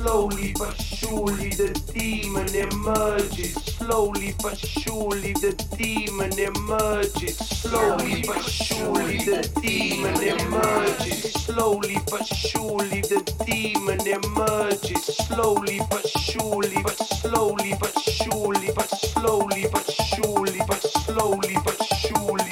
Slowly but surely the demon emerges. Slowly but surely the demon emerges. Slowly but surely the demon emerges. Slowly but surely the demon emerges. Slowly but surely, but slowly but surely, but slowly but surely, but slowly but surely.